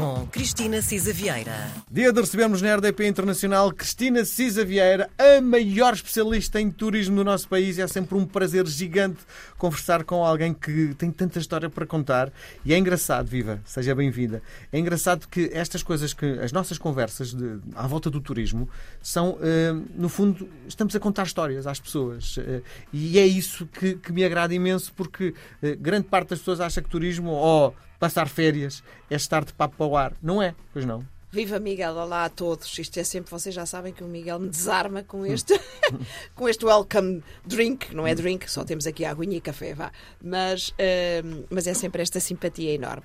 com Cristina Cisa Vieira. Dia de recebermos na RDP Internacional Cristina Cisa Vieira, a maior especialista em turismo do nosso país. É sempre um prazer gigante conversar com alguém que tem tanta história para contar. E é engraçado, viva, seja bem-vinda. É engraçado que estas coisas que as nossas conversas de, à volta do turismo são, eh, no fundo, estamos a contar histórias às pessoas. Eh, e é isso que, que me agrada imenso, porque eh, grande parte das pessoas acha que turismo, ou passar férias, é estar de papo para o ar. Não é, pois não. Viva Miguel, olá a todos. Isto é sempre, vocês já sabem que o Miguel me desarma com este, com este welcome drink. Não é drink, só temos aqui aguinha e café, vá. Mas, uh, mas é sempre esta simpatia enorme.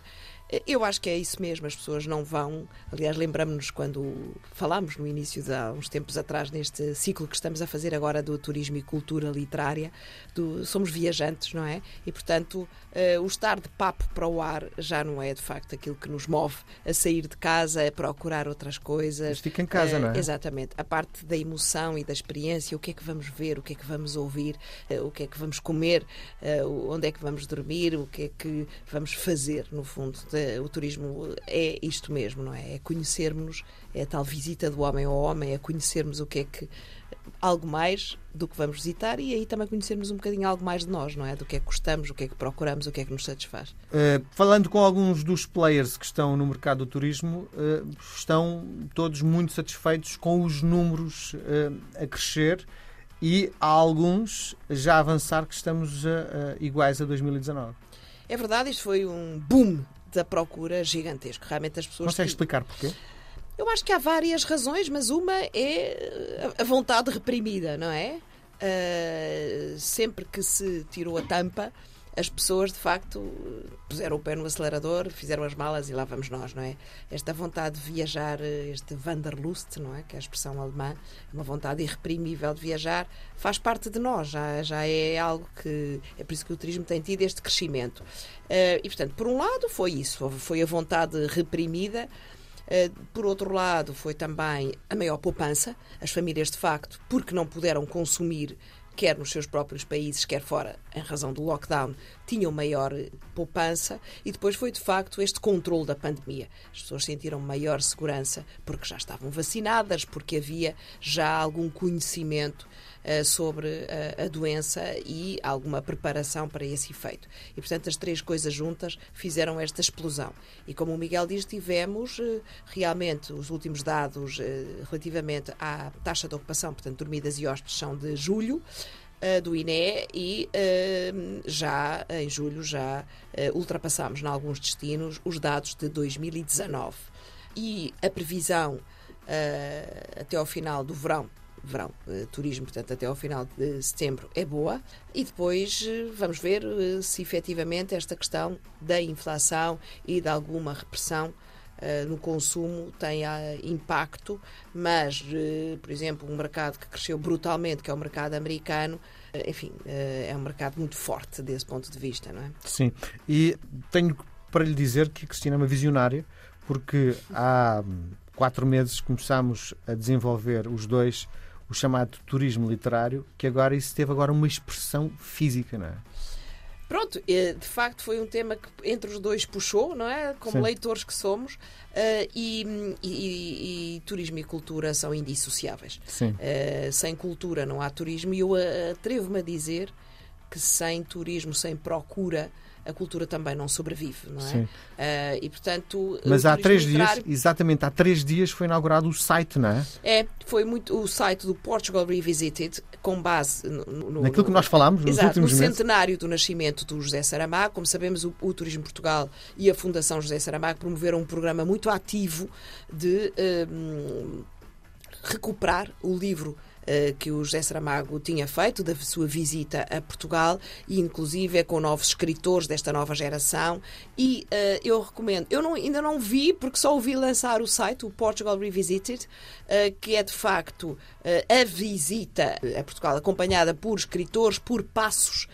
Eu acho que é isso mesmo, as pessoas não vão. Aliás, lembramos-nos quando falámos no início de há uns tempos atrás, neste ciclo que estamos a fazer agora do turismo e cultura literária, do, somos viajantes, não é? E, portanto, uh, o estar de papo para o ar já não é de facto aquilo que nos move a sair de casa, a procurar outras coisas. Mas fica em casa, uh, não é? Exatamente. A parte da emoção e da experiência, o que é que vamos ver, o que é que vamos ouvir, uh, o que é que vamos comer, onde é que vamos dormir, o que é que vamos fazer, no fundo o turismo é isto mesmo, não é? É conhecermos, é a tal visita do homem ao homem, é conhecermos o que é que. algo mais do que vamos visitar e aí também conhecermos um bocadinho algo mais de nós, não é? Do que é que gostamos, o que é que procuramos, o que é que nos satisfaz. Uh, falando com alguns dos players que estão no mercado do turismo, uh, estão todos muito satisfeitos com os números uh, a crescer e há alguns já a avançar que estamos iguais a 2019. É verdade, isto foi um boom da procura gigantesco. Realmente as pessoas. Consegue explicar porquê? Eu acho que há várias razões, mas uma é a vontade reprimida, não é? Uh, sempre que se tirou a tampa, as pessoas de facto puseram o pé no acelerador, fizeram as malas e lá vamos nós, não é? Esta vontade de viajar, este Wanderlust, não é? Que é a expressão alemã, uma vontade irreprimível de viajar, faz parte de nós, já, já é algo que. É por isso que o turismo tem tido este crescimento. Uh, e portanto, por um lado, foi isso, foi a vontade reprimida. Por outro lado, foi também a maior poupança. As famílias, de facto, porque não puderam consumir quer nos seus próprios países, quer fora, em razão do lockdown, tinham maior poupança e depois foi de facto este controle da pandemia. As pessoas sentiram maior segurança porque já estavam vacinadas, porque havia já algum conhecimento uh, sobre uh, a doença e alguma preparação para esse efeito. E portanto as três coisas juntas fizeram esta explosão. E como o Miguel diz, tivemos uh, realmente os últimos dados relativamente à taxa de ocupação, portanto dormidas e hóspedes são de julho do INE e uh, já em julho já uh, ultrapassámos em alguns destinos os dados de 2019 e a previsão uh, até ao final do verão verão, turismo, portanto, até ao final de setembro é boa. E depois vamos ver se efetivamente esta questão da inflação e de alguma repressão Uh, no consumo tem uh, impacto, mas, uh, por exemplo, um mercado que cresceu brutalmente, que é o mercado americano, enfim, é um mercado muito forte desse ponto de vista, não é? Sim, e tenho para lhe dizer que a Cristina é uma visionária, porque há quatro meses começámos a desenvolver os dois o chamado turismo literário, que agora isso teve agora uma expressão física, não é? Pronto, de facto foi um tema que entre os dois puxou, não é? Como Sim. leitores que somos, uh, e, e, e, turismo e cultura são indissociáveis. Uh, sem cultura não há turismo, e eu atrevo-me a dizer que sem turismo, sem procura a cultura também não sobrevive, não é? Uh, e portanto. Mas há três literário... dias, exatamente, há três dias foi inaugurado o site, não é? É, foi muito o site do Portugal Revisited, com base no, no naquilo no, que nós falámos nos exato, últimos no meses. centenário do nascimento do José Saramago. Como sabemos, o, o Turismo Portugal e a Fundação José Saramago promoveram um programa muito ativo de um, recuperar o livro que o José Saramago tinha feito da sua visita a Portugal e inclusive é com novos escritores desta nova geração. E uh, eu recomendo, eu não, ainda não vi porque só ouvi lançar o site, o Portugal Revisited, uh, que é de facto a visita a Portugal acompanhada por escritores, por passos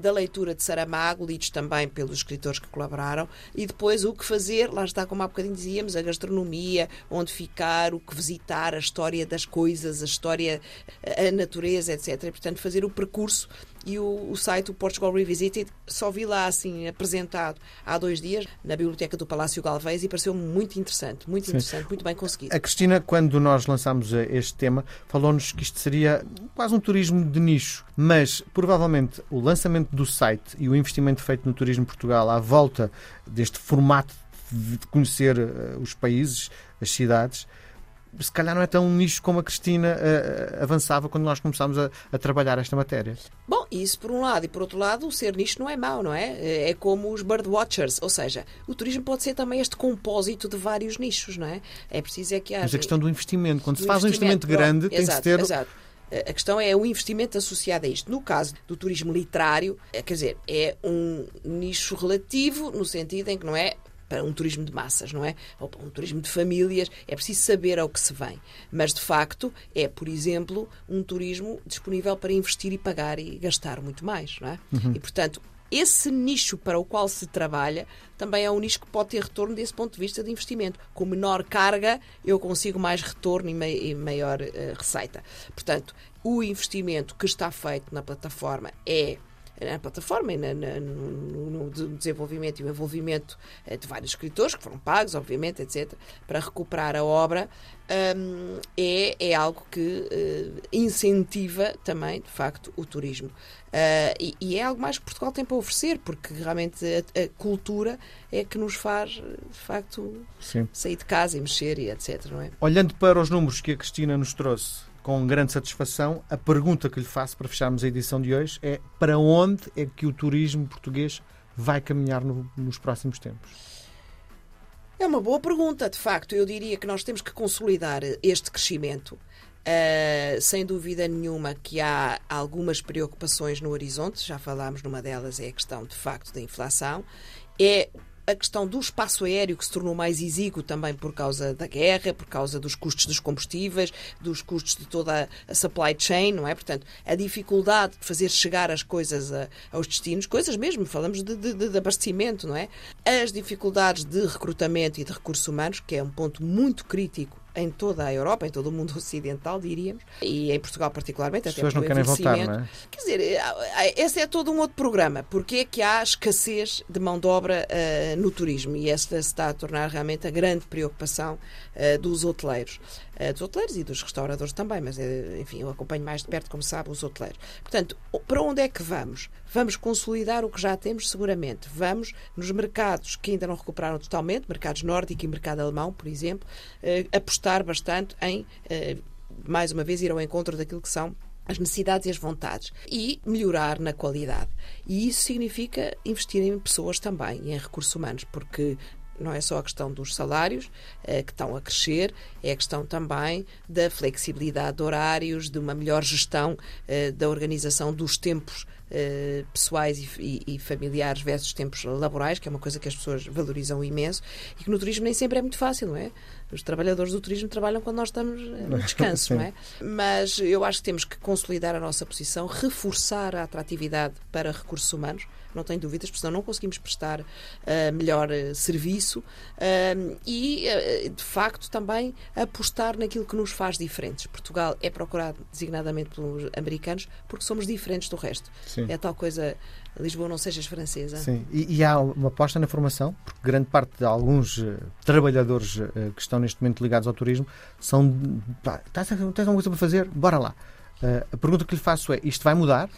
da leitura de Saramago, lidos também pelos escritores que colaboraram e depois o que fazer, lá está como há bocadinho dizíamos, a gastronomia, onde ficar, o que visitar, a história das coisas, a história a natureza, etc. E, portanto, fazer o percurso e o, o site, o Portugal Revisited, só vi lá assim apresentado há dois dias na biblioteca do Palácio Galvez e pareceu muito interessante, muito Sim. interessante, muito bem conseguido. A Cristina, quando nós lançámos eh, este tema, falou-nos que isto seria quase um turismo de nicho, mas provavelmente o lançamento do site e o investimento feito no turismo Portugal à volta deste formato de conhecer uh, os países, as cidades, se calhar não é tão nicho como a Cristina uh, avançava quando nós começámos a, a, trabalhar esta matéria. Bom, isso por um lado. E por outro lado, o ser nicho não é mau, não é? É como os birdwatchers. Ou seja, o turismo pode ser também este compósito de vários nichos, não é? É preciso é que haja... Mas a questão do investimento. Quando do se faz um investimento grande, tem exato, que ter... Exato. A questão é o investimento associado a isto. No caso do turismo literário, é, quer dizer, é um nicho relativo no sentido em que não é para um turismo de massas, não é? Ou para um turismo de famílias, é preciso saber ao que se vem. Mas, de facto, é, por exemplo, um turismo disponível para investir e pagar e gastar muito mais, não é? Uhum. E, portanto, esse nicho para o qual se trabalha também é um nicho que pode ter retorno desse ponto de vista de investimento. Com menor carga, eu consigo mais retorno e, maior uh, receita. Portanto, o investimento que está feito na plataforma é na plataforma e na, na, no, no, desenvolvimento e o envolvimento eh, de vários escritores, que foram pagos, obviamente, etc., para recuperar a obra, um, é, é algo que uh, incentiva também, de facto, o turismo. Uh, e, e, é algo mais que Portugal tem para oferecer, porque realmente a, a cultura é que nos faz, de facto, Sim. sair de casa e mexer e etc. Não é? Olhando para os números que a Cristina nos trouxe, com grande satisfação. A pergunta que lhe faço para fecharmos a edição de hoje é para onde é que o turismo português vai caminhar no, nos próximos tempos? É uma boa pergunta, de facto. Eu diria que nós temos que consolidar este crescimento. Uh, sem dúvida nenhuma que há algumas preocupações no horizonte, já falámos numa delas, é a questão de facto da inflação. É a questão do espaço aéreo, que se tornou mais exíguo também por causa da guerra, por causa dos custos dos combustíveis, dos custos de toda a supply chain, não é? Portanto, a dificuldade de fazer chegar as coisas a, aos destinos, coisas mesmo, falamos de, de, de, abastecimento, não é? As dificuldades de recrutamento e de recursos humanos, que é um ponto muito crítico em toda a Europa, em todo o mundo ocidental, diríamos, e em Portugal particularmente. As pessoas não querem voltar, não é? Quer dizer, eh, eh, esse é todo um outro programa. Porque é que há escassez de mão de obra uh, no turismo? E esta se está a tornar realmente a grande preocupação uh, dos hoteleiros. Uh, dos hoteleiros e dos restauradores também, mas, enfim, eu acompanho mais de perto, como sabe, os hoteleiros. Portanto, para onde é que vamos? Vamos consolidar o que já temos, seguramente. Vamos nos mercados que ainda não recuperaram totalmente, mercados nórdico e mercado alemão, por exemplo, apostar apostar bastante em, eh, mais uma vez, ir ao encontro daquilo que são as necessidades e as vontades e melhorar na qualidade. E isso significa investir em pessoas também e em recursos humanos, porque não é só a questão dos salários eh, que estão a crescer, é a questão também da flexibilidade de horários, de uma melhor gestão eh, da organização dos tempos eh, pessoais e, e, e, familiares versus tempos laborais, que é uma coisa que as pessoas valorizam imenso e que no turismo nem sempre é muito fácil, não é? Os trabalhadores do turismo trabalham quando nós estamos no descanso, não é? Mas eu acho que temos que consolidar a nossa posição, reforçar a atratividade para recursos humanos, não tenho dúvidas, porque senão não conseguimos prestar uh, melhor uh, serviço uh, e, de facto, também apostar naquilo que nos faz diferentes. Portugal é procurado designadamente pelos americanos porque somos diferentes do resto. Sim. É tal coisa. Lisboa não sejas francesa. Sim, e, e, há uma aposta na formação, porque grande parte de alguns trabalhadores que estão neste momento ligados ao turismo são. Pá, tens, tens alguma coisa para fazer? Bora lá. a pergunta que lhe faço é: isto vai mudar?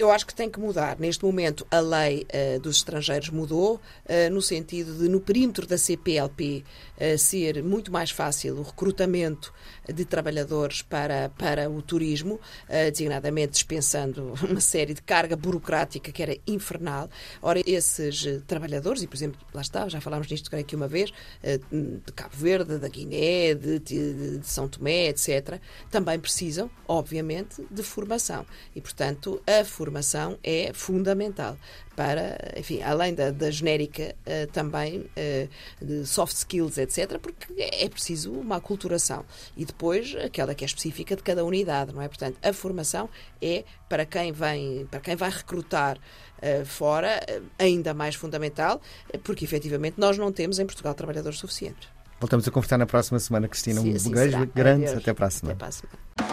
Eu acho que tem que mudar. Neste momento, a lei uh, dos estrangeiros mudou, uh, no sentido de, no perímetro da CPLP, uh, ser muito mais fácil o recrutamento de trabalhadores para, para o turismo, designadamente dispensando uma série de carga burocrática que era infernal. Ora, esses trabalhadores, e por exemplo, lá está, já falámos nisto creio que uma vez, de Cabo Verde, da Guiné, de, de, de São Tomé, etc., também precisam, obviamente, de formação. E, portanto, a formação formação é fundamental para, enfim, além da, da genérica, uh, também uh, de soft skills, etc., porque é preciso uma aculturação. E depois aquela que é específica de cada unidade, não é? Portanto, a formação é para quem vem, para quem vai recrutar uh, fora, ainda mais fundamental, porque efetivamente nós não temos em Portugal trabalhadores suficientes. Voltamos a conversar na próxima semana, Cristina. Sim, um assim beijo grande. Adeus. Até a. Até para a semana.